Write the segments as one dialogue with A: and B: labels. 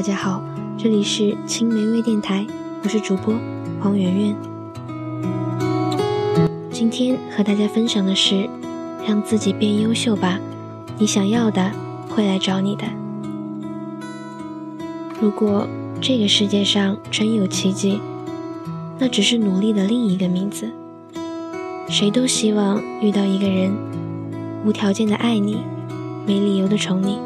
A: 大家好，这里是青梅微电台，我是主播黄圆圆。今天和大家分享的是，让自己变优秀吧，你想要的会来找你的。如果这个世界上真有奇迹，那只是努力的另一个名字。谁都希望遇到一个人，无条件的爱你，没理由的宠你。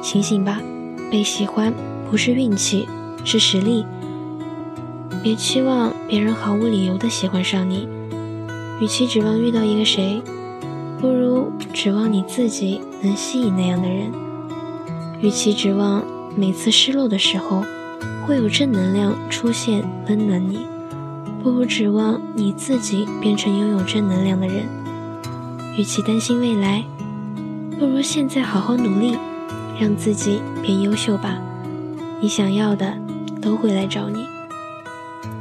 A: 醒醒吧，被喜欢不是运气，是实力。别期望别人毫无理由的喜欢上你。与其指望遇到一个谁，不如指望你自己能吸引那样的人。与其指望每次失落的时候会有正能量出现温暖你，不如指望你自己变成拥有正能量的人。与其担心未来，不如现在好好努力。让自己变优秀吧，你想要的都会来找你。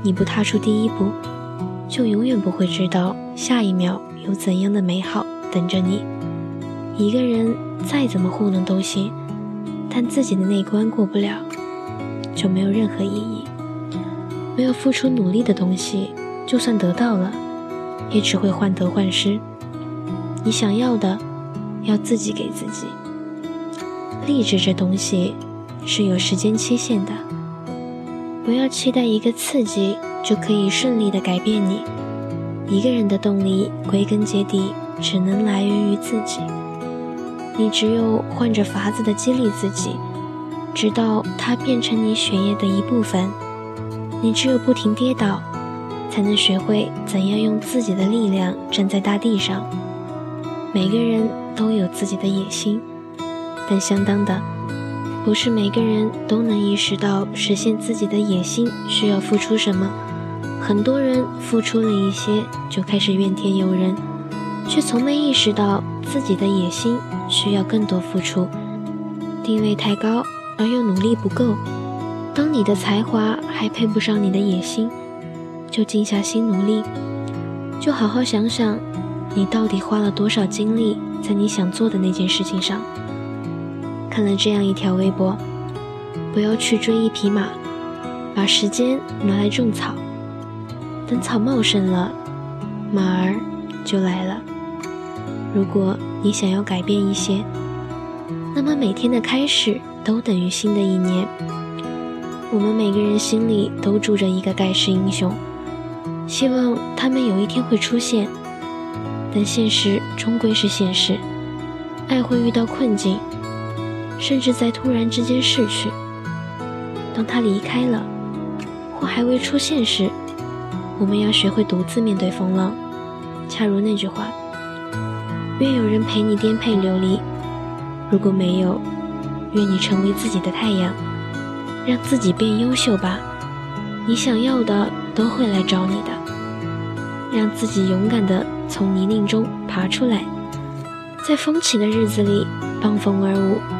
A: 你不踏出第一步，就永远不会知道下一秒有怎样的美好等着你。一个人再怎么糊弄都行，但自己的那关过不了，就没有任何意义。没有付出努力的东西，就算得到了，也只会患得患失。你想要的，要自己给自己。励志这东西是有时间期限的，不要期待一个刺激就可以顺利的改变你。一个人的动力归根结底只能来源于自己，你只有换着法子的激励自己，直到它变成你血液的一部分。你只有不停跌倒，才能学会怎样用自己的力量站在大地上。每个人都有自己的野心。但相当的，不是每个人都能意识到实现自己的野心需要付出什么。很多人付出了一些，就开始怨天尤人，却从没意识到自己的野心需要更多付出。定位太高而又努力不够。当你的才华还配不上你的野心，就静下心努力，就好好想想，你到底花了多少精力在你想做的那件事情上。看了这样一条微博：不要去追一匹马，把时间拿来种草。等草茂盛了，马儿就来了。如果你想要改变一些，那么每天的开始都等于新的一年。我们每个人心里都住着一个盖世英雄，希望他们有一天会出现。但现实终归是现实，爱会遇到困境。甚至在突然之间逝去。当他离开了，或还未出现时，我们要学会独自面对风浪。恰如那句话：“愿有人陪你颠沛流离。”如果没有，愿你成为自己的太阳，让自己变优秀吧。你想要的都会来找你的。让自己勇敢地从泥泞中爬出来，在风起的日子里傍风而舞。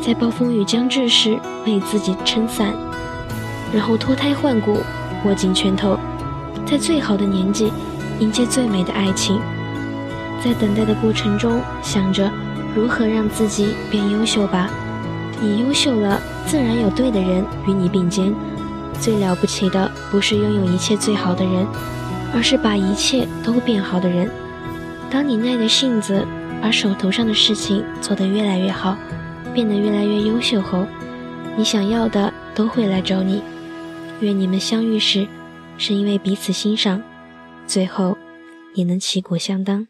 A: 在暴风雨将至时，为自己撑伞，然后脱胎换骨，握紧拳头，在最好的年纪迎接最美的爱情。在等待的过程中，想着如何让自己变优秀吧。你优秀了，自然有对的人与你并肩。最了不起的不是拥有一切最好的人，而是把一切都变好的人。当你耐着性子，把手头上的事情做得越来越好。变得越来越优秀后，你想要的都会来找你。愿你们相遇时，是因为彼此欣赏，最后也能旗鼓相当。